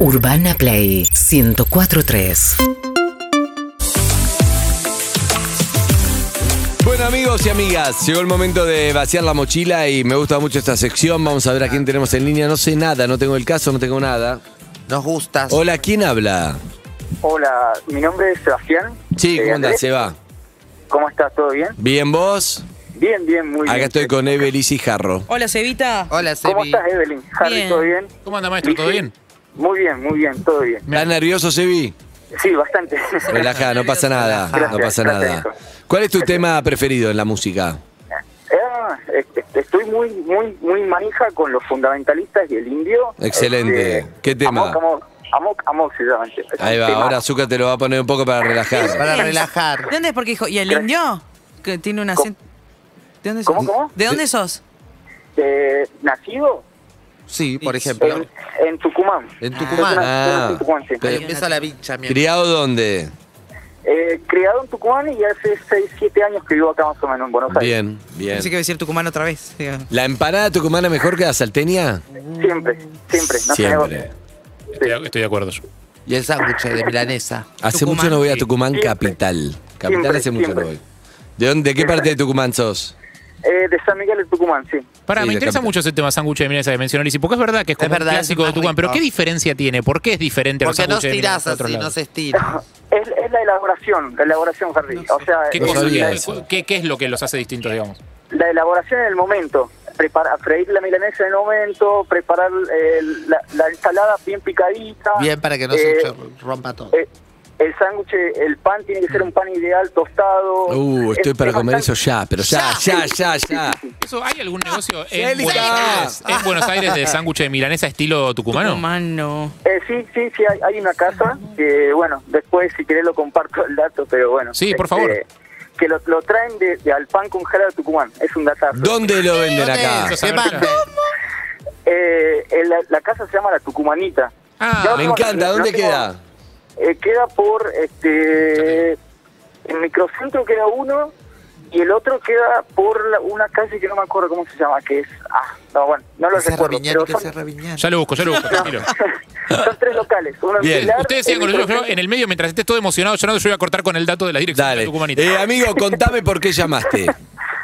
Urbana Play 1043. Bueno amigos y amigas, llegó el momento de vaciar la mochila y me gusta mucho esta sección. Vamos a ver a quién tenemos en línea. No sé nada, no tengo el caso, no tengo nada. Nos gustas. Hola, ¿quién habla? Hola, mi nombre es Sebastián. Sí, Eh, ¿cómo andás? Andrés, Se va. ¿Cómo estás? ¿Todo bien? ¿Bien vos? Bien, bien, muy bien. Acá estoy con Evelis y Jarro. Hola, Cevita. Hola, ¿Cómo Sebi. estás, Evelyn? Harry. ¿todo bien? ¿Cómo anda, maestro? ¿Todo bien? Muy bien, muy bien, todo bien. ¿Estás nervioso, Sebi? Sí, bastante. Relajá, no pasa nada. Gracias, No pasa nada. ¿Cuál es tu tema preferido en la música? Ah, este, estoy muy, muy, muy manija con los fundamentalistas y el indio. Excelente. Este, ¿Qué tema? Amok, amok, amok, amok se llama. Es Ahí va, tema. ahora Azúcar te lo va a poner un poco para relajar. Para relajar. ¿De dónde es? Porque dijo, ¿y el indio? Que tiene un acento. ¿De dónde sos? ¿Cómo, cómo? ¿De dónde sos? Eh, nacido Sí, por ejemplo. en, en Tucumán. En Soy Tucumán. Ah. en Tucumán, sí. Pero empieza la bicha, ¿Criado dónde? Eh, criado en Tucumán y hace 6, 7 años que vivo acá más o menos en Buenos Aires. Bien, bien. Pensé que iba a decir Tucumán otra vez. ¿La empanada tucumana mejor que la salteña? Siempre, siempre. No Siempre. Estoy, estoy de acuerdo yo. Y el sándwich de milanesa. Hace Tucumán. mucho no voy a. Tucumán Siempre. capital. Capital Siempre, hace mucho siempre. no voy. ¿De dónde? ¿De qué parte de Tucumán sos? Eh, de San Miguel de Tucumán, sí. Pará, Sí, me interesa mucho ese tema sándwich de milanesa que mencionó Lizzy, porque es verdad que es como Es verdad, un clásico de Tucumán, pero. ¿qué diferencia tiene? ¿Por qué es diferente a los Porque no sándwiches de milanesa de otros así, no se estira. Es, es la elaboración, la elaboración, Harry. O sea, ¿Qué, eh, cosa- qué- es lo que los hace distintos, digamos? la elaboración en el momento. Preparar, freír la milanesa en el momento, preparar eh, la, la ensalada bien picadita. Bien para que no Eh, se rompa todo. eh, el sándwich, el pan tiene que ser un pan ideal, tostado. Uh, estoy Es- para es comer eso ya, pero ya, ya, ya, ya. ¿Eso, ¿Hay algún negocio en. Buenos, Aires, en Buenos Aires de sándwich de milanesa estilo tucumano? Tucumán no. Eh, sí, sí, sí, hay, hay una casa que, bueno, después si querés lo comparto el dato, pero bueno. Sí, por este, favor. Que lo, lo traen de, de al pan congelado de Tucumán, es un datazo. ¿Dónde lo venden ¿Dónde acá? Eh, eh, la, la casa se llama La Tucumanita. Ah, Me encanta, no ¿dónde tengo- queda? Eh, queda por, este, en Microcentro queda uno y el otro queda por la- una calle que no me acuerdo cómo se llama, que es, ah, no, bueno, no lo recuerdo, Raviñán, pero son, ya lo busco, ya lo busco, tranquilo. son tres locales. Uno en Bien. Pilar, Ustedes sigan en con nosotros, yo Microcentro- en el medio, mientras estés todo emocionado llorando, yo voy a cortar con el dato de la dirección de Dale. tucumanita. Eh, amigo, contame por qué llamaste.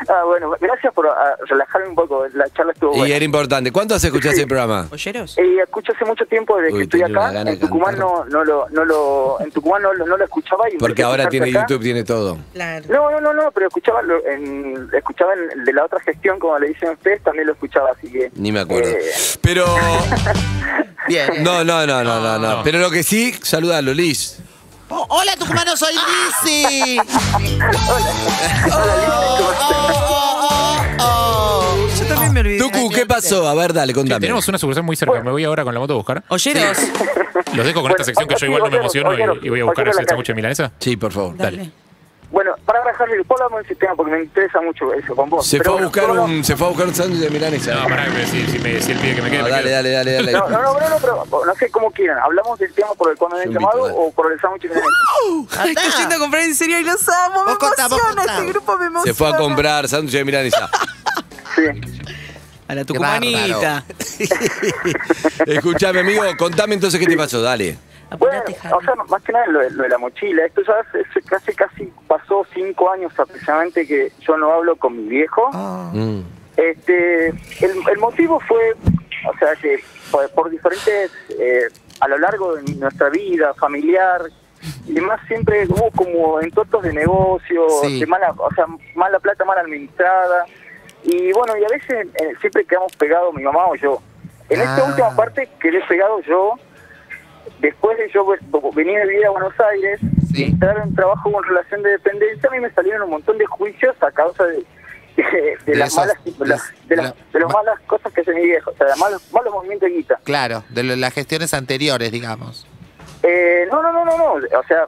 Ah, bueno, gracias por ah, relajarme un poco, la charla estuvo Y buena. era importante. ¿Cuánto hace escuchaste el programa? ¿Oyeros? Eh, escucho hace mucho tiempo desde Uy, que estoy tenía una acá. gana En Tucumán cantar. no, no lo, no lo, en Tucumán no, lo- no lo escuchaba. Y Porque a ahora tiene acá. YouTube, tiene todo. Claro. No, no, no, no, pero escuchaba, lo- en, escuchaba en el de la otra gestión, como le dicen ustedes, también lo escuchaba, así que... Ni me acuerdo. eh, Pero. Bien. No, no, no, no, no, no. No. Pero lo que sí, saludalo, Liz. Oh, hola, tucumano, soy Lizzy. Yo también me olvidé. Tucu, ¿qué pasó? A ver, dale, contame. tenemos una sucursal muy cerca, me voy ahora con la moto a buscar. ¿Oyeros? Los dejo con esta sección que yo igual no me emociono y, y voy a buscar ese sándwich de milanesa. Sí, por favor. Dale. Bueno, para Harry, después hablamos del sistema porque me interesa mucho eso con vos. Se fue a buscar un, se fue a buscar un sándwich de milanesa. No, pará, que si, si, me, si él pide que me quede, No, me dale, dale, dale, dale. No, no, no, no, no, pero no sé cómo quieran. ¿Hablamos del tema por el cual me llamado o por el sándwich de milanesa? Estoy yendo a comprar en serio y los amo. Me emociona. Este grupo me emociona. Se fue a comprar sándwich de milanesa. Sí. A la tucumanita. Escuchame, amigo, contame entonces qué te pasó, dale. Bueno, o sea, más que nada lo, de- lo de la mochila. Esto ya hace casi, casi pasó cinco años aproximadamente que yo no hablo con mi viejo. Mm. Este, el, el motivo fue, o sea, que por, por diferentes, eh, a lo largo de nuestra vida familiar y demás, siempre hubo como entortos de negocio, Sí. de mala, o sea, mala plata mal administrada. Y bueno, y a veces eh, siempre quedamos pegados mi mamá o yo. En esta Ah. última parte quedé pegado yo, después de yo ve- venir a vivir a Buenos Aires, Sí. y entrar en trabajo con relación de dependencia, a mí me salieron un montón de juicios a causa de, de, de De las esas- malas de, las, de, las, de malas cosas que hace mi viejo, o sea, de malos, malos movimientos de guita. Claro, de lo- las gestiones anteriores, digamos. Eh, no, no, no, no, no, o sea,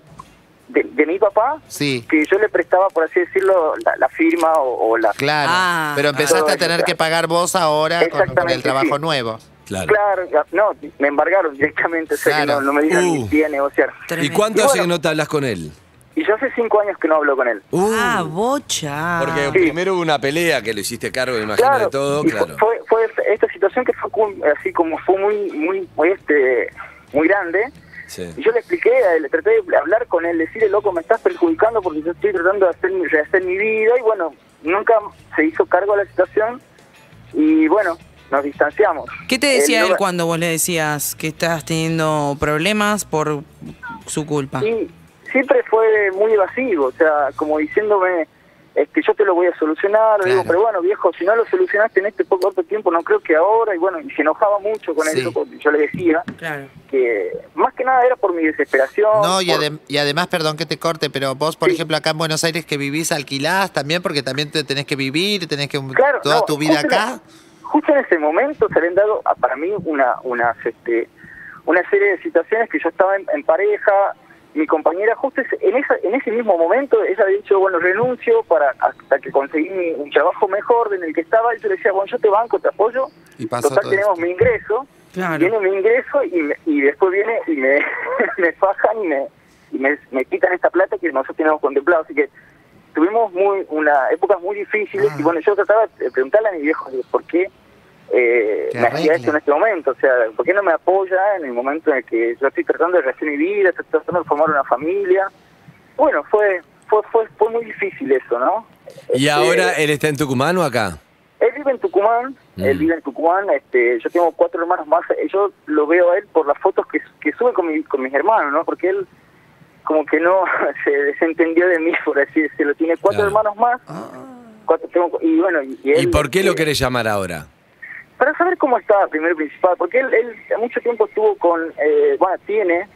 de, de mi papá, Sí, que yo le prestaba, por así decirlo, la, la firma o, o la... claro. Ah. Pero empezaste Ah. a tener que pagar vos ahora con- con, el trabajo sí. nuevo. Claro. No, me embargaron directamente, o sea, que no, no me dieron Uh. ni pie a negociar. ¿Y cuánto Y hace bueno. que no te hablas con él? Y yo hace cinco años que no hablo con él. Uh, Ah, bocha. porque Sí. primero hubo una pelea que lo hiciste cargo, me imagino, de todo, y claro. fue, fue esta situación que fue así como fue muy, muy, muy, este, muy grande. Sí. Y yo le expliqué, a él, le traté de hablar con él, decirle, loco, me estás perjudicando porque yo estoy tratando de hacer mi, rehacer mi vida. Y bueno, nunca se hizo cargo de la situación. Y bueno, nos distanciamos. ¿Qué te decía él cuando vos le decías que estás teniendo problemas por su culpa? Sí, siempre fue muy evasivo, o sea, como diciéndome es que yo te lo voy a solucionar, digo, pero bueno, viejo, si no lo solucionaste en este poco corto tiempo, no creo que ahora, y bueno, y se enojaba mucho con Sí. eso, porque yo le decía Claro. que más que nada era por mi desesperación. No, y, por- adem- y además, perdón que te corte, pero vos, por Sí. ejemplo, acá en Buenos Aires que vivís, alquilás también, porque también te tenés que vivir, tenés que Claro, toda no, tu vida acá. Justo en ese momento se habían dado a- para mí una, unas, este, una serie de situaciones que yo estaba en, en pareja, mi compañera justo ese- en, esa, en ese mismo momento ella había dicho, bueno, renuncio para hasta que conseguí mi- un trabajo mejor en el que estaba y yo le decía, bueno, yo te banco, te apoyo, Y total todo tenemos esto. mi ingreso, Claro. viene mi ingreso y, me- y después viene y me, me fajan y me, y me, me quitan esta plata que nosotros teníamos contemplado, así que tuvimos muy una épocas muy difíciles Ah. y bueno yo trataba de preguntarle a mi viejo por qué eh, Que me hacía esto en este momento o sea por qué no me apoya en el momento en el que yo estoy tratando de rehacer mi vida estoy tratando de formar una familia bueno fue fue fue, fue muy difícil eso no ¿Y Este, ahora él está en Tucumán o acá? él vive en Tucumán, Mm. él vive en Tucumán, este, yo tengo cuatro hermanos más, yo lo veo a él por las fotos que, que sube con, mi- con mis hermanos, ¿no? Porque él como que no se desentendió de mí, por así decirlo. Tiene cuatro Claro. hermanos más, cuatro, tengo- y bueno, y, él... ¿Y por qué lo querés llamar ahora? Para saber cómo está, primero principal, porque él, él mucho tiempo estuvo con, eh, bueno, tiene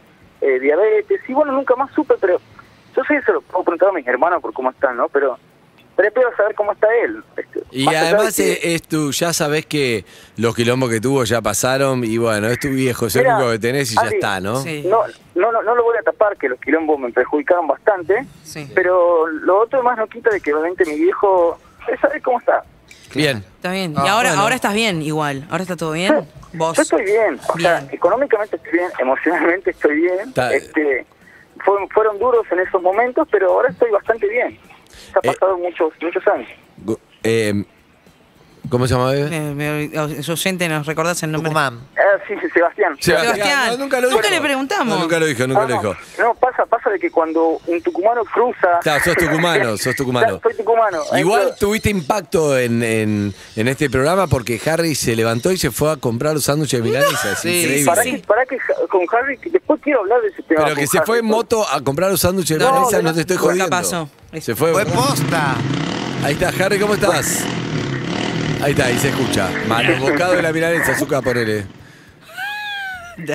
eh, diabetes, y bueno, nunca más supe, pero yo sé que se lo puedo preguntar a mis hermanos por cómo están, ¿no? Pero, pero espero saber cómo está él. este, Y más además que- es, es tu, ya sabés que los quilombos que tuvo ya pasaron y bueno, es tu viejo, es el único que tenés y ya está, ¿no? Sí. No, no, no, no lo voy a tapar, que los quilombos me perjudicaron bastante, Sí. pero lo otro más no quita de que obviamente mi viejo sabe cómo está. Bien. Está bien. Ah, y ahora, bueno. ahora estás bien, igual. Ahora está todo bien. Vos. Yo estoy bien, o sea, económicamente estoy bien, emocionalmente estoy bien. Está- Este, fueron, fueron duros en esos momentos, pero ahora estoy bastante bien. Se ha Eh, pasado muchos muchos años. Eh, ¿Cómo se llama, bebé? Me, me, oyente, ¿nos recordás el nombre? Tucumán. Ah, sí, sí, Sebastián. Sebastián. No, nunca lo Nunca dijo. le preguntamos. No, nunca lo dijo, nunca No, lo no, dijo. no, pasa, pasa de que cuando un tucumano cruza... Claro, sos tucumano, sos tucumano. Soy tucumano. Igual Entonces- tuviste impacto en, en, en este programa porque Harry se levantó y se fue a comprar los sándwiches de milanesa. Es Sí, increíble. Para que, para que con Harry, que después quiero hablar de ese tema. Pero que se Harry, fue en moto a comprar los sándwiches de No, milanesa, no, te estoy jodiendo. pasó. Se fue. Fue posta. Ahí está, Harry, ¿cómo estás? Ahí está, ahí se escucha. Mano bocado de la milanesa, azúcar, ponele.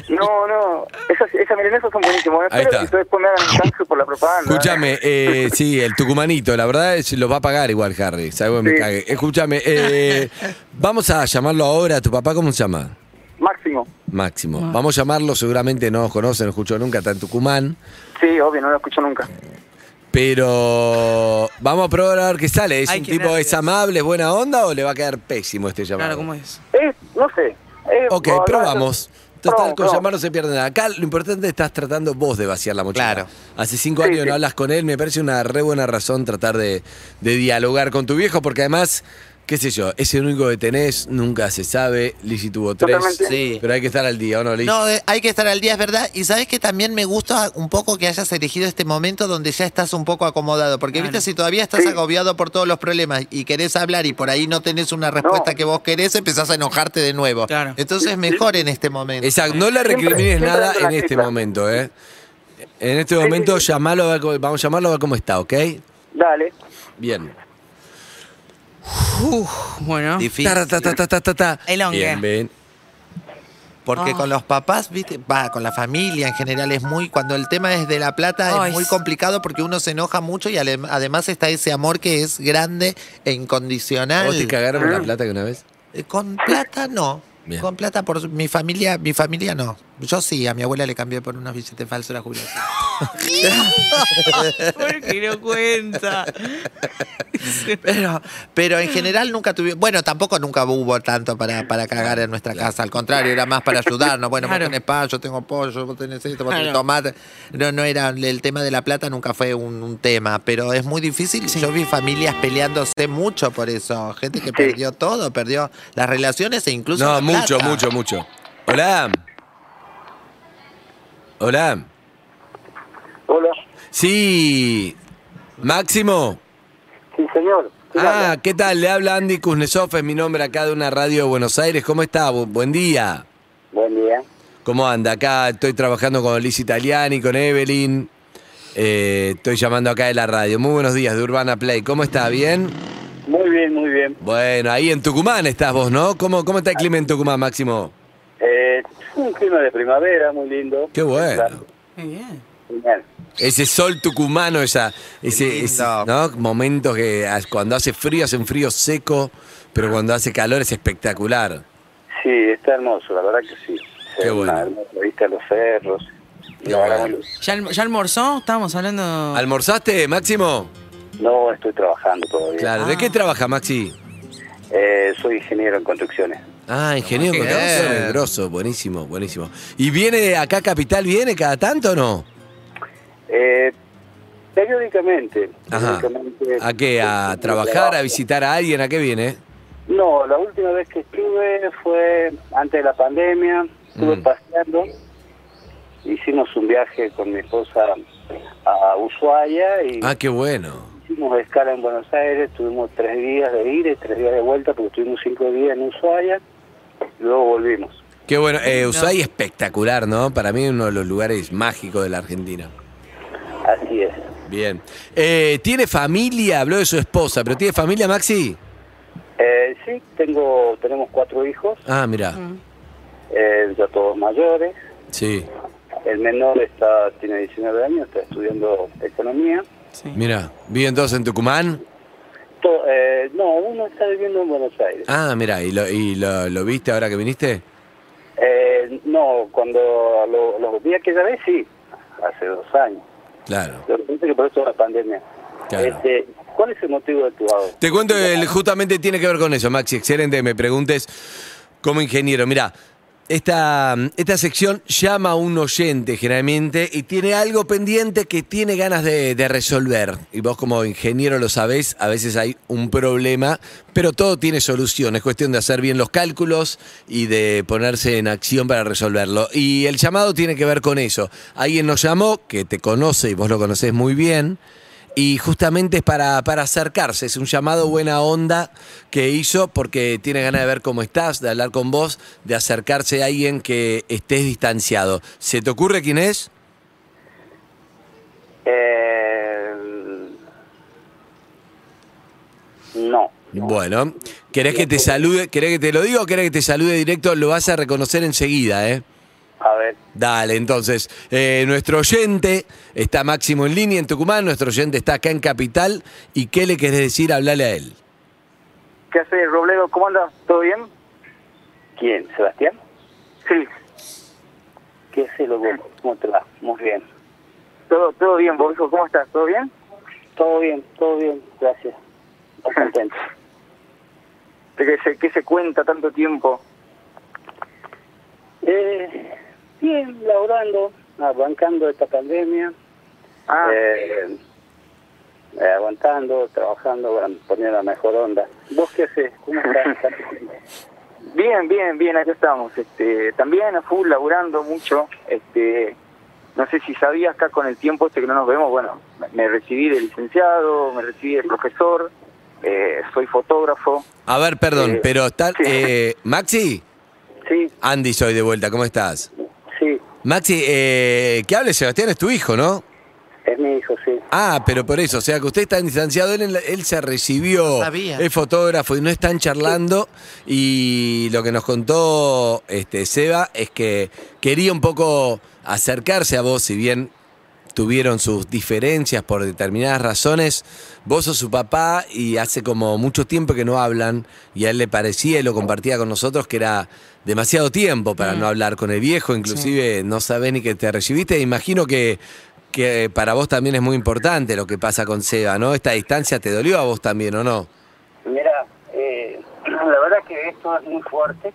No, no, esas, esas milanesas son buenísimas. Ahí Espero está. que después me hagan un canje por la propaganda. Escúchame, eh, sí, el tucumanito, la verdad es lo va a pagar igual, Harry. ¿Sabes? Me Sí. cague. Escúchame, eh, vamos a llamarlo ahora. ¿Tu papá cómo se llama? Máximo. Máximo. Vamos a llamarlo, seguramente no nos conoce, no escuchó nunca, está en Tucumán. Sí, obvio, no lo escucho nunca. Pero vamos a probar a ver qué sale. ¿Es un tipo, es amable, es buena onda o le va a quedar pésimo este llamado? Claro, ¿cómo es? Eh, no sé. Eh, Ok, bueno, probamos. Total, con probamos. llamar no se pierde nada. Acá lo importante es que estás tratando vos de vaciar la mochila. Claro. Hace cinco Sí, años sí. no hablas con él, me parece una re buena razón tratar de, de dialogar con tu viejo, porque además, qué sé yo, es el único que tenés, nunca se sabe. Lizzy tuvo tres. Totalmente. Sí. Pero hay que estar al día, ¿o no, Liz? No, hay que estar al día, es verdad. Y sabes que también me gusta un poco que hayas elegido este momento donde ya estás un poco acomodado. Porque, Claro. viste, si todavía estás Sí. agobiado por todos los problemas y querés hablar y por ahí no tenés una respuesta No. que vos querés, empezás a enojarte de nuevo. Claro. Entonces, mejor en este momento. Exacto, no le Siempre- recrimines siempre nada ando en la este momento, ¿eh? En este momento, sí, sí. llamalo a ver cómo- vamos a llamarlo a ver cómo está, ¿ok? Dale. Bien. Uf, bueno. Difícil. Ta, ta, ta, ta, ta, ta, ta. El hongue. Bien, bien. Porque Ah. con los papás, viste, va, con la familia en general es muy, cuando el tema es de la plata Ay, es muy sí. complicado porque uno se enoja mucho y ale- además está ese amor que es grande e incondicional. ¿Vos te cagaron en la plata que una vez? Eh, Con plata no. Bien. Con plata por mi familia, mi familia no. Yo sí, a mi abuela le cambié por unos billetes falsos la jubilación. ¿Por qué no cuenta? Pero, pero en general nunca tuvimos. Bueno, tampoco nunca hubo tanto para, para cagar en nuestra casa. Al contrario, era más para ayudarnos. Bueno, Claro. vos tenés pan, yo tengo pollo, vos tenés esto, vos tenés Claro. tomate. No, no era. El tema de la plata nunca fue un, un tema. Pero es muy difícil. Yo vi familias peleándose mucho por eso. Gente que perdió todo, perdió las relaciones e incluso. No, la mucho, plata. mucho, mucho. Hola. Hola. Hola. Sí. Máximo. Sí, señor. Ah, ¿qué tal? Le habla Andy Kuznetsov, es mi nombre acá de una radio de Buenos Aires. ¿Cómo está? Bu- buen día. Buen día. ¿Cómo anda? Acá estoy trabajando con Liz Italiani, con Evelyn. Eh, estoy llamando acá de la radio. Muy buenos días de Urbana Play. ¿Cómo está? ¿Bien? Muy bien, muy bien. Bueno, ahí en Tucumán estás vos, ¿no? ¿Cómo, cómo está el clima en Tucumán, Máximo? Eh, un clima de primavera muy lindo. Qué bueno. Qué bien. Genial. Ese sol tucumano, esa, ese, ese, ¿no? momentos que cuando hace frío hace un frío seco, pero cuando hace calor es espectacular. Sí, está hermoso, la verdad que sí. Qué Es bueno. hermosa vista de los cerros. Qué ¿Ya, alm- ya almorzó? Estábamos hablando... ¿Almorzaste, Máximo? No estoy trabajando todavía. Claro. ¿De Ah. qué trabaja, Maxi? Eh, soy ingeniero en construcciones. Ah, ingeniero en construcciones, grosso, buenísimo, buenísimo. ¿Y viene acá a Capital, viene cada tanto o no? Eh, periódicamente. Ajá. periódicamente. ¿A qué? ¿A trabajar, a visitar a alguien? ¿A qué viene? No, la última vez que estuve fue antes de la pandemia. Estuve Mm. paseando. Hicimos un viaje con mi esposa a Ushuaia y Ah, qué bueno. hicimos escala en Buenos Aires. Tuvimos tres días de ida y tres días de vuelta porque estuvimos cinco días en Ushuaia. Y luego volvimos. Qué bueno. Eh, Ushuaia espectacular, ¿no? Para mí uno de los lugares mágicos de la Argentina. Así es. Bien. Eh, ¿Tiene familia? Habló de su esposa, pero ¿tiene familia, Maxi? Eh, sí, tengo, tenemos cuatro hijos, Ah, mira. eh, ya todos mayores. Sí. El menor está tiene 19 años, está estudiando economía. Sí. Mira. ¿Vive entonces en Tucumán? To- eh, no, uno está viviendo en Buenos Aires. Ah, mira. ¿Y, lo, y lo, lo viste ahora que viniste? Eh, no, cuando lo- los días que ya ve, sí, hace dos años. Claro. Lo que pasa es que por eso la pandemia. Claro. Este, ¿Cuál es el motivo de tu auto? Te cuento, el, justamente tiene que ver con eso, Maxi. Excelente me preguntes como ingeniero. Mira, esta, esta sección llama a un oyente generalmente y tiene algo pendiente que tiene ganas de, de resolver. Y vos como ingeniero lo sabés, a veces hay un problema, pero todo tiene solución. Es cuestión de hacer bien los cálculos y de ponerse en acción para resolverlo. Y el llamado tiene que ver con eso. Alguien nos llamó, que te conoce y vos lo conocés muy bien, y justamente es para, para acercarse, es un llamado buena onda que hizo porque tiene ganas de ver cómo estás, de hablar con vos, de acercarse a alguien que estés distanciado. ¿Se te ocurre quién es? Eh, no. Bueno, ¿querés que te salude? ¿Querés que te lo diga o querés que te salude directo? Lo vas a reconocer enseguida, ¿eh? A ver, Dale, entonces, eh, nuestro oyente está Máximo en línea en Tucumán, nuestro oyente está acá en Capital. ¿Y qué le querés decir? Hablale a él. ¿qué hace Robledo? ¿Cómo andas? ¿Todo bien? ¿Quién? ¿Sebastián? Sí, ¿Qué hace, loco? ¿Cómo te va? Muy bien. todo, todo bien, vos, hijo, ¿cómo estás? ¿Todo bien? Todo bien, todo bien, gracias. Muy contento. ¿De qué se, qué se cuenta tanto tiempo? Eh, bien, laborando, arrancando esta pandemia, Ah, eh, eh, aguantando, trabajando, poniendo la mejor onda. ¿Vos qué haces? ¿Cómo estás? bien, bien, bien, acá estamos. Este, también a full, laburando mucho. Este, no sé si sabías acá con el tiempo este que no nos vemos, bueno, me- me recibí de licenciado, me recibí de profesor, eh, soy fotógrafo. A ver, perdón, Eh, pero está... sí. eh, Maxi, sí, Andy soy de vuelta, ¿cómo estás? Maxi, eh, que hable Sebastián, es tu hijo, ¿no? es mi hijo, sí. Ah, pero por eso, o sea que usted está distanciado, él, él se recibió, Sabía. es fotógrafo y no están charlando y lo que nos contó este Seba es que quería un poco acercarse a vos, si bien tuvieron sus diferencias por determinadas razones, vos sos su papá y hace como mucho tiempo que no hablan y a él le parecía y lo compartía con nosotros que era demasiado tiempo para no hablar con el viejo, inclusive no sabés ni que te recibiste, imagino que, que para vos también es muy importante lo que pasa con Seba, ¿no? Esta distancia te dolió a vos también, ¿o no? Mira, eh, la verdad que esto es muy fuerte.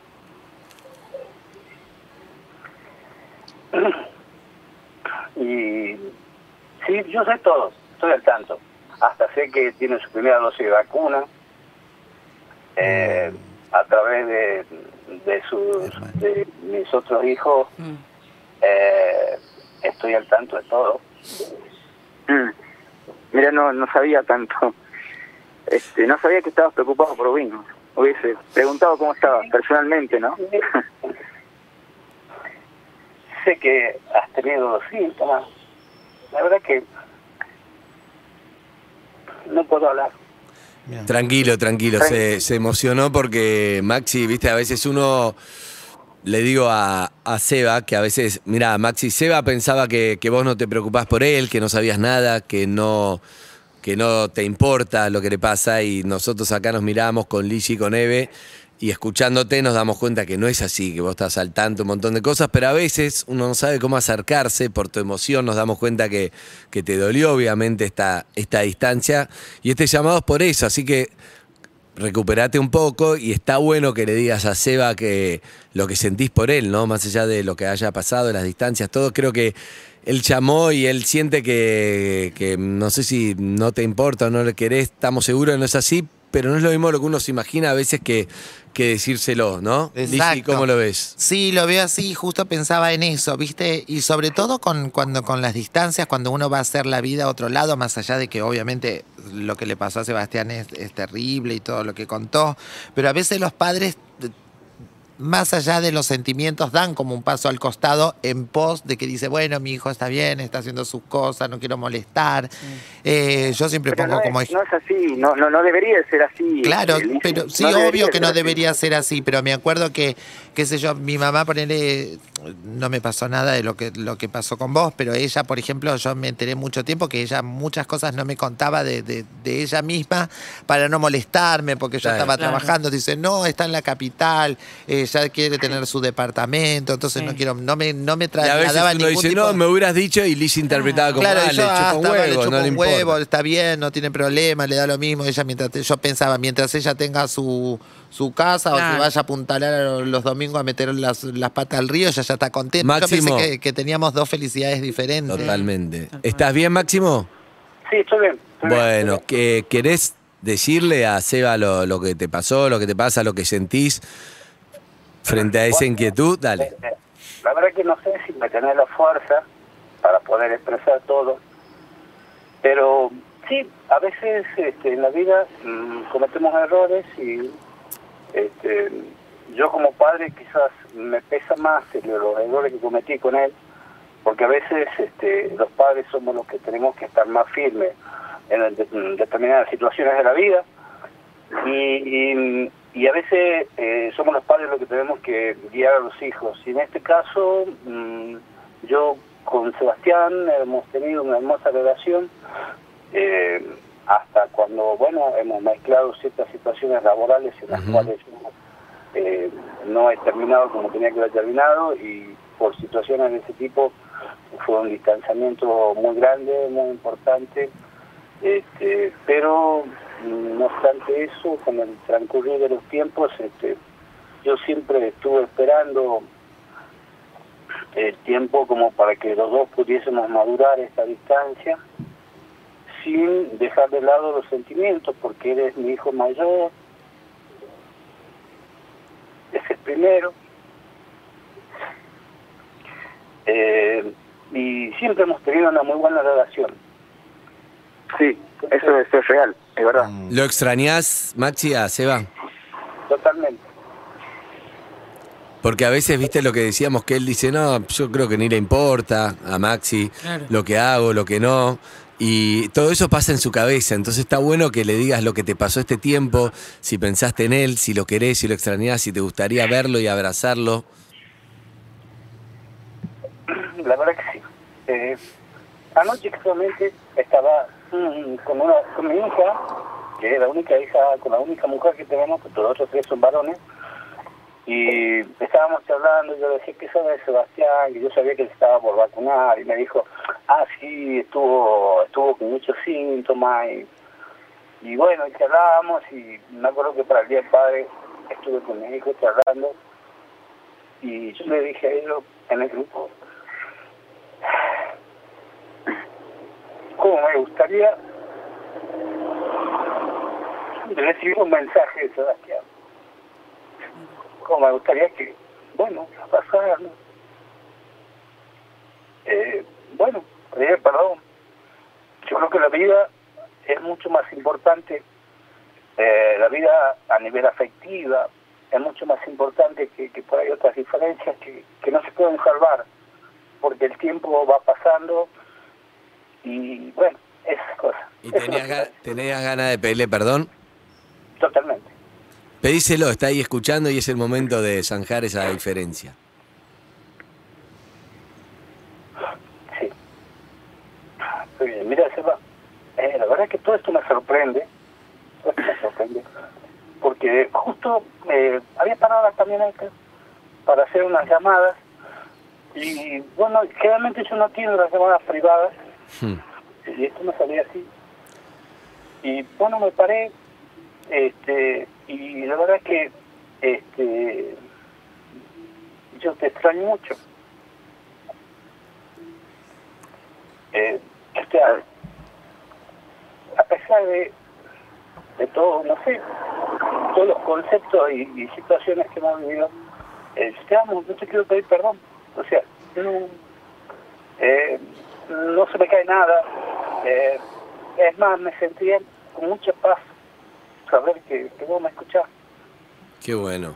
Y sí, yo sé todo, estoy al tanto. Hasta sé que tiene su primera dosis de vacuna. Eh, a través de, de, sus, de mis otros hijos, Mm. eh, estoy al tanto de todo. Mm. Mira, no, no sabía tanto. Este, no sabía que estabas preocupado por Vino. Hubiese preguntado cómo estabas personalmente, ¿no? sé que has tenido síntomas. La verdad que no puedo hablar. Bien. Tranquilo, tranquilo. Se, se emocionó porque Maxi, viste, a veces uno le digo a, a Seba que a veces, mira, Maxi, Seba pensaba que, que vos no te preocupás por él, que no sabías nada, que no, que no te importa lo que le pasa y nosotros acá nos miramos con Ligi y con Eve y escuchándote nos damos cuenta que no es así, que vos estás al tanto un montón de cosas, pero a veces uno no sabe cómo acercarse por tu emoción, nos damos cuenta que, que te dolió obviamente esta, esta distancia y este llamado es por eso, así que recuperate un poco y está bueno que le digas a Seba que lo que sentís por él, ¿no? Más allá de lo que haya pasado, las distancias, todo, creo que él llamó y él siente que, que no sé si no te importa o no le querés, estamos seguros que no es así, pero no es lo mismo lo que uno se imagina a veces que, que decírselo, ¿no? Exacto. ¿cómo lo ves? Sí, lo veo así, justo pensaba en eso, ¿viste? Y sobre todo con, cuando, con las distancias, cuando uno va a hacer la vida a otro lado, más allá de que obviamente lo que le pasó a Sebastián es, es terrible y todo lo que contó, pero a veces los padres, más allá de los sentimientos, dan como un paso al costado en pos de que dice, bueno, mi hijo está bien, está haciendo sus cosas, no quiero molestar. Eh, yo siempre Pero pongo no, como es, no es así, no, no, no debería de ser así. Claro, eh, pero sí, obvio que no así. debería ser así, pero me acuerdo que, qué sé yo, mi mamá, ponele, no me pasó nada de lo que, lo que pasó con vos, pero ella, por ejemplo, yo me enteré mucho tiempo que ella muchas cosas no me contaba de, de- de ella misma para no molestarme, porque yo Claro. estaba Claro. trabajando, dice, no, está en la capital, eh, ya quiere tener su departamento, entonces Sí. no quiero, no me, no me Y a veces trasladaba uno ningún dice, tipo no, me hubieras dicho y Liz interpretaba como, Claro, ah, le yo, chupa ah, un huevo, le chupa no un importa. huevo, está bien, no tiene problema, le da lo mismo. Ella mientras te- yo pensaba, mientras ella tenga su, su casa o que vaya a apuntalar los domingos a meter las, las patas al río, ella ya está contenta. Máximo. Yo pensé que, que teníamos dos felicidades diferentes. Totalmente. ¿Estás bien, Máximo? Sí, estoy bien. estoy Bueno, bien. que ¿querés decirle a Seba lo, lo que te pasó, lo que te pasa, lo que sentís frente a esa inquietud? Dale. Eh, La verdad que no sé si me tenés la fuerza para poder expresar todo, pero sí, a veces este, en la vida mm, cometemos errores y este, yo como padre quizás me pesa más los errores que cometí con él, porque a veces este, los padres somos los que tenemos que estar más firmes en, en determinadas situaciones de la vida y, y a veces eh, somos los padres los que tenemos que guiar a los hijos. Y en este caso, mm, yo con Sebastián hemos tenido una hermosa relación, eh, hasta cuando, bueno, hemos mezclado ciertas situaciones laborales en las cuales eh, no he terminado como tenía que haber terminado y por situaciones de ese tipo fue un distanciamiento muy grande, muy importante. Este, pero no obstante eso, con el transcurrir de los tiempos, este, yo siempre estuve esperando el tiempo como para que los dos pudiésemos madurar esta distancia sin dejar de lado los sentimientos, porque él es mi hijo mayor, es el primero, eh, y siempre hemos tenido una muy buena relación. Sí, eso, eso es real, es verdad. ¿Lo extrañás, Maxi, a Seba? Totalmente. Porque a veces, viste lo que decíamos, que él dice, no, yo creo que ni le importa a Maxi Claro. lo que hago, lo que no. Y todo eso pasa en su cabeza. Entonces está bueno que le digas lo que te pasó este tiempo, si pensaste en él, si lo querés, si lo extrañás, si te gustaría verlo y abrazarlo. La verdad que sí. Eh, anoche justamente estaba mm, con, una, con mi hija, que es la única hija, con la única mujer que tenemos, porque los otros tres son varones, y estábamos charlando, yo le dije, ¿qué sabe Sebastián? Y yo sabía que él estaba por vacunar, y me dijo, ah, sí, estuvo, estuvo con muchos síntomas, y, y bueno, y charlábamos, y me acuerdo que para el Día del Padre estuve con mi hijo charlando, y yo le dije a ellos en el grupo, cómo me gustaría recibir un mensaje de Sebastián. Cómo me gustaría que, bueno, pasara, ¿no? Eh, pedir perdón. Yo creo que la vida es mucho más importante, eh, la vida a nivel afectiva es mucho más importante que, que por ahí otras diferencias que, que no se pueden salvar, porque el tiempo va pasando y bueno, esas cosas. ¿Y tenías, ga- tenías ganas de pedirle perdón? Totalmente. Pedíselo, está ahí escuchando y es el momento de zanjar esa diferencia. Sí. Muy bien, mira, Seba, eh, la verdad es que todo esto me sorprende, todo esto me sorprende, porque justo eh, había parado la camioneta para hacer unas llamadas y bueno, generalmente yo no atiendo las llamadas privadas Hmm. y esto me salía así. Y bueno, me paré este y la verdad es que este yo te extraño mucho. Eh, o sea, a pesar de, de todo, no sé, todos los conceptos y, situaciones que hemos vivido, eh, te amo, yo te quiero pedir perdón. O sea, no, eh, no se me cae nada. Eh, es más, me sentía con mucha paz saber que, que vos me escuchás. Qué bueno,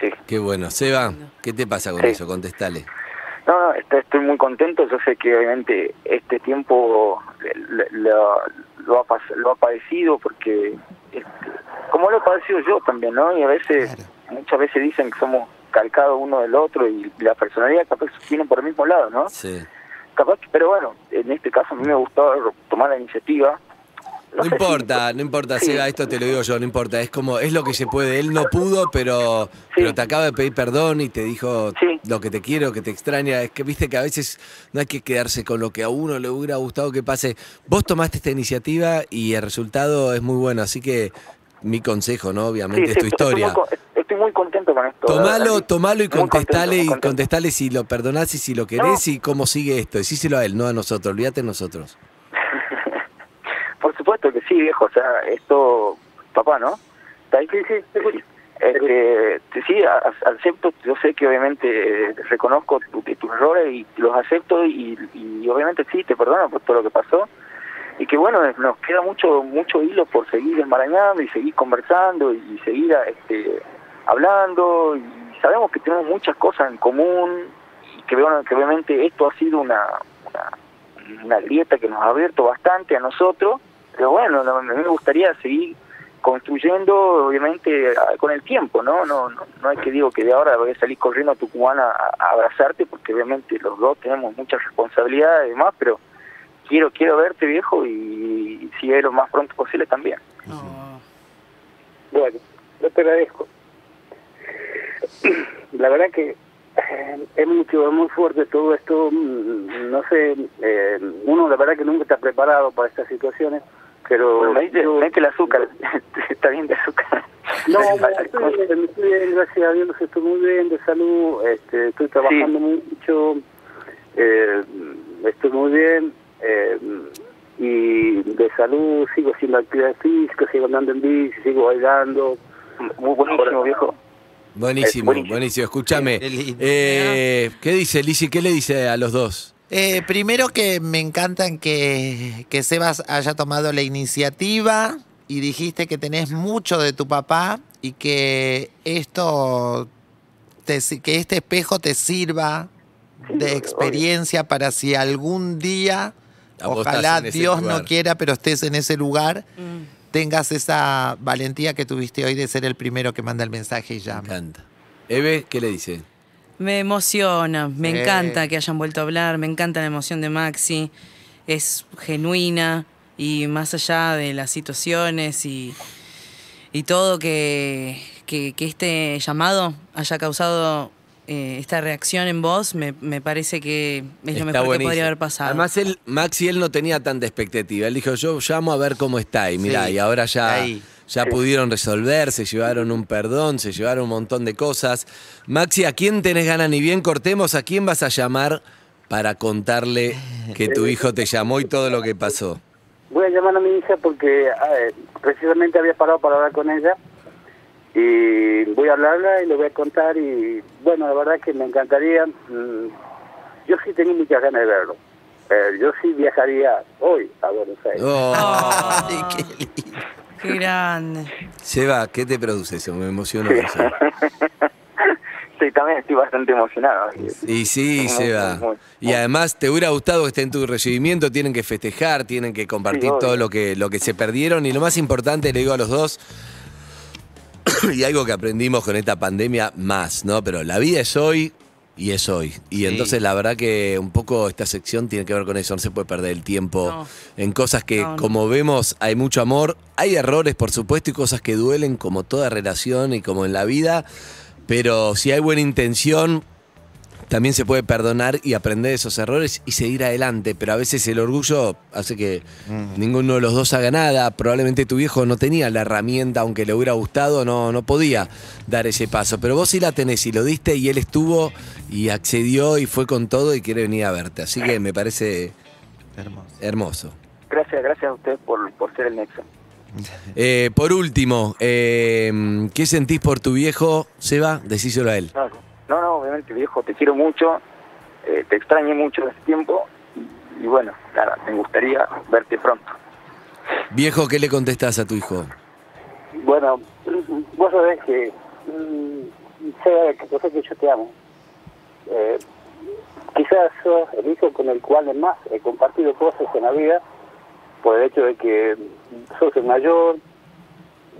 Sí. qué bueno. Seba, ¿qué te pasa con Sí. eso? Contestale. No, no, est- estoy muy contento. Yo sé que obviamente este tiempo lo, lo ha, lo ha padecido porque, este, como lo he padecido yo también, ¿no? Y a veces, Claro. muchas veces dicen que somos calcados uno del otro y la personalidad capaz viene por el mismo lado, ¿no? Sí. Capaz, que- pero bueno, en este caso a mí me gustó tomar la iniciativa. No, si- importa, no importa, Sí. Seba, esto te lo digo yo, no importa. Es como, es lo que se puede. Él no pudo, pero, pero te acaba de pedir perdón y te dijo Sí. lo que te quiero, que te extraña. Es que viste que a veces no hay que quedarse con lo que a uno le hubiera gustado que pase. Vos tomaste esta iniciativa y el resultado es muy bueno, así que mi consejo, ¿no? Obviamente, es tu historia. Estoy muy contento con esto. Tomalo, verdad, tomalo y contento, contestale muy y contento. contestale si lo perdonás y si lo querés y cómo sigue esto. Decíselo a él, no a nosotros, olvídate de nosotros. Por supuesto que sí, viejo. O sea, esto, papá, ¿no? ¿Está ahí? Sí, sí, sí. Este, sí, acepto, yo sé que obviamente eh, reconozco tu- que tus errores y los acepto y, y obviamente sí, te perdono por todo lo que pasó y que bueno, nos queda mucho mucho hilo por seguir desmarañando y seguir conversando y seguir este, hablando y sabemos que tenemos muchas cosas en común y que, bueno, que obviamente esto ha sido una, una, una grieta que nos ha abierto bastante a nosotros, pero bueno, no- a mí me gustaría seguir construyendo obviamente a- con el tiempo, ¿no? No, no, no es que digo que de ahora voy a salir corriendo a Tucumán a, a abrazarte porque obviamente los dos tenemos muchas responsabilidades y demás, pero quiero quiero verte viejo y, si es lo más pronto posible también. No. Bueno, yo te agradezco. La verdad que eh, es mucho, es muy fuerte todo esto. mm, No sé, eh, uno la verdad que nunca está preparado para estas situaciones, pero Bueno, me dice, yo- me dice el azúcar, está bien de azúcar. No, no, estoy bien, estoy bien, gracias a Dios, estoy muy bien de salud, este, estoy trabajando mucho, eh, estoy muy bien, eh, y de salud sigo haciendo actividad física, sigo andando en bici, sigo bailando. Muy buenísimo, viejo. Buenísimo, buenísimo. buenísimo. Escúchame. Qué. Eh, ¿Qué dice Lizzy? ¿Qué le dice a los dos? Eh, primero que me encantan que, que Sebas haya tomado la iniciativa y dijiste que tenés mucho de tu papá y que esto te que este espejo te sirva de experiencia para si algún día, ojalá Dios lugar. no quiera, pero estés en ese lugar, tengas esa valentía que tuviste hoy de ser el primero que manda el mensaje y Me llama. encanta. Eve, ¿qué le dice? Me emociona, me encanta que hayan vuelto a hablar, me encanta la emoción de Maxi, es genuina y más allá de las situaciones y, y todo que, que, que este llamado haya causado eh, esta reacción en vos, me, me parece que es lo Está mejor que podría haber pasado. Además, él, Maxi, él no tenía tanta expectativa. Él dijo, yo llamo a ver cómo está. Y mirá, Sí, y ahora ya, ahí. ya pudieron resolver, se llevaron un perdón, se llevaron un montón de cosas. Maxi, ¿a quién tenés ganas? Ni bien cortemos, ¿a quién vas a llamar para contarle que tu hijo te llamó y todo lo que pasó? Voy a llamar a mi hija porque eh, precisamente había parado para hablar con ella y voy a hablarla y le voy a contar y bueno, la verdad que me encantaría, mm, yo sí tenía muchas ganas de verlo, Eh, yo sí viajaría hoy a Buenos Aires. Oh. Ay, qué lindo. Qué grande. Seba, ¿qué te produce eso? Me emocionó Sí. eso. Sí, también estoy bastante emocionado. Y sí, Muy, Seba. muy, muy. Y además, ¿te hubiera gustado que esté en tu recibimiento? Tienen que festejar, tienen que compartir Sí, todo lo que, lo que se perdieron. Y lo más importante, le digo a los dos, y algo que aprendimos con esta pandemia más, ¿no? Pero la vida es hoy y es hoy. Y Sí. entonces la verdad que un poco esta sección tiene que ver con eso. No se puede perder el tiempo No. en cosas que, No, no. como vemos, hay mucho amor. Hay errores, por supuesto, y cosas que duelen, como toda relación y como en la vida. Pero si hay buena intención, también se puede perdonar y aprender de esos errores y seguir adelante. Pero a veces el orgullo hace que ninguno de los dos haga nada. Probablemente tu viejo no tenía la herramienta, aunque le hubiera gustado, no, no podía dar ese paso. Pero vos sí la tenés y lo diste y él estuvo y accedió y fue con todo y quiere venir a verte. Así que me parece Hermoso. hermoso. Gracias, gracias a ustedes por, por ser el nexo. Eh, por último, eh, ¿qué sentís por tu viejo, Seba? Decíselo a él. No, no, no, obviamente, viejo, te quiero mucho, eh, te extrañé mucho en este tiempo y, bueno, nada, me gustaría verte pronto. Viejo, ¿qué le contestás a tu hijo? Bueno, vos sabés que, mm, sé que, sé que yo te amo. Eh, quizás sos el hijo con el cual más he compartido cosas en la vida, por el hecho de que sos el mayor,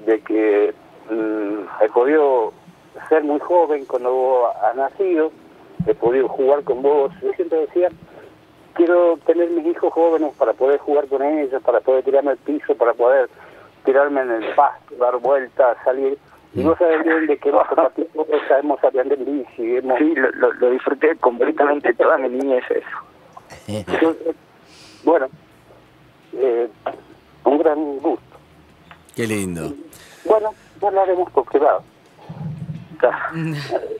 de que mm, he podido ser muy joven cuando vos has nacido, he podido jugar con vos. Yo siempre decía, quiero tener mis hijos jóvenes para poder jugar con ellos, para poder tirarme al piso, para poder tirarme en el pasto, dar vueltas, salir. Y vos sabés bien de compartido cosas, hemos salido en bici, hemos... Sí, lo, lo, lo disfruté completamente toda mi niñez eso. Entonces, bueno, eh, un gran gusto. Qué lindo. Bueno, ya lo haremos por privado.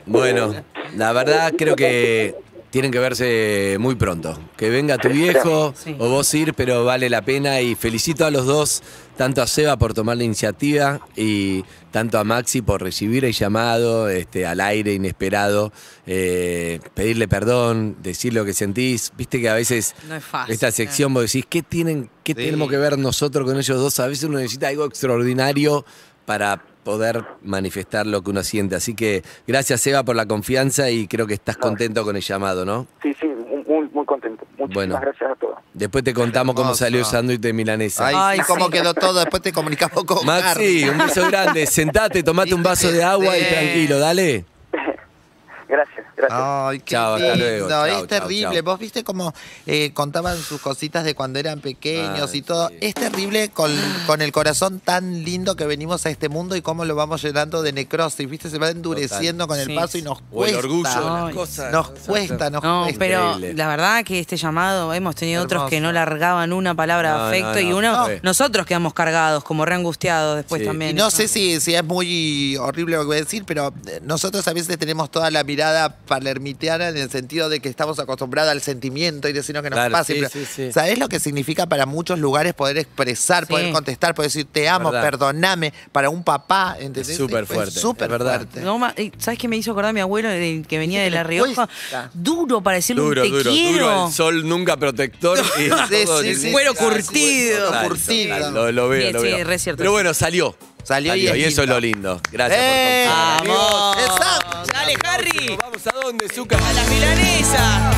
Bueno, la verdad creo que tienen que verse muy pronto. Que venga tu viejo Sí. o vos ir, pero vale la pena. Y felicito a los dos, tanto a Seba por tomar la iniciativa y tanto a Maxi por recibir el llamado este, al aire inesperado, eh, pedirle perdón, decir lo que sentís. Viste que a veces No es fácil. esta sección vos decís, ¿qué, tienen, qué Sí. tenemos que ver nosotros con ellos dos? A veces uno necesita algo extraordinario para poder manifestar lo que uno siente. Así que gracias, Eva, por la confianza y creo que estás contento con el llamado, ¿no? Sí, sí, muy, contento. Muchísimas Bueno. gracias a todos. Después te contamos cómo salió el sándwich de milanesa. Ay, Ay, sí, cómo sí. quedó todo. Después te comunicamos con Maxi, Harry. un beso grande. Sentate, tomate un vaso de agua y tranquilo, dale. Gracias. Ay, qué Chao, hasta lindo. luego. Chao, es terrible. chao. Vos viste cómo eh, contaban sus cositas de cuando eran pequeños Ay, y todo. sí. Es terrible con, con el corazón tan lindo que venimos a este mundo y cómo lo vamos llenando de necrosis. Viste, se va endureciendo con el Sí. paso y nos O el cuesta. orgullo, las Ay. cosas. Nos cuesta, nos No, cuesta. pero Increíble. la verdad que este llamado hemos tenido otros que no largaban una palabra No, de afecto no, y no, uno, nosotros quedamos cargados, como reangustiados después Sí. también. Y no sé si, si es muy horrible lo que voy a decir, pero nosotros a veces tenemos toda la mirada palermitiana en el sentido de que estamos acostumbrados al sentimiento y decirnos que nos Claro, pase. sí, pero sí, sí. ¿Sabés lo que significa para muchos lugares poder expresar, Sí. poder contestar, poder decir te amo, Verdad. perdoname? Para un papá, ¿entendés? Es súper fuerte, súper fuerte. No, ma- eh, ¿Sabes qué me hizo acordar mi abuelo el que venía de La Rioja? cuesta. Duro para decirle Duro, un te duro, quiero. duro. El sol nunca protector. Y todo el- Cuero sí, curtido. Curtido. Lo, lo veo, Sí, lo sí, veo. re cierto. Pero bueno, salió. Salió y es y eso es lo lindo. Gracias ¡Eh! por confiar. ¡Vamos! Exacto. ¡Dale, Harry! ¿Vamos a dónde, Zucca? ¡A la milanesa!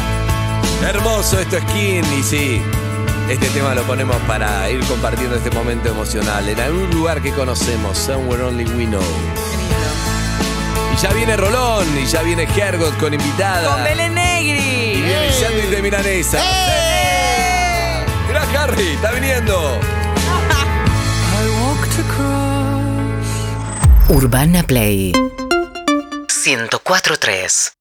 Hermoso esto es y sí, este tema lo ponemos para ir compartiendo este momento emocional en algún lugar que conocemos, Somewhere Only We Know. Y ya viene Rolón y ya viene Hergot con invitada. ¡Con Belén Y Negri! viene el sándwich de milanesa. ¡Eh! Mirá Harry, está viniendo. Urbana Play 104.3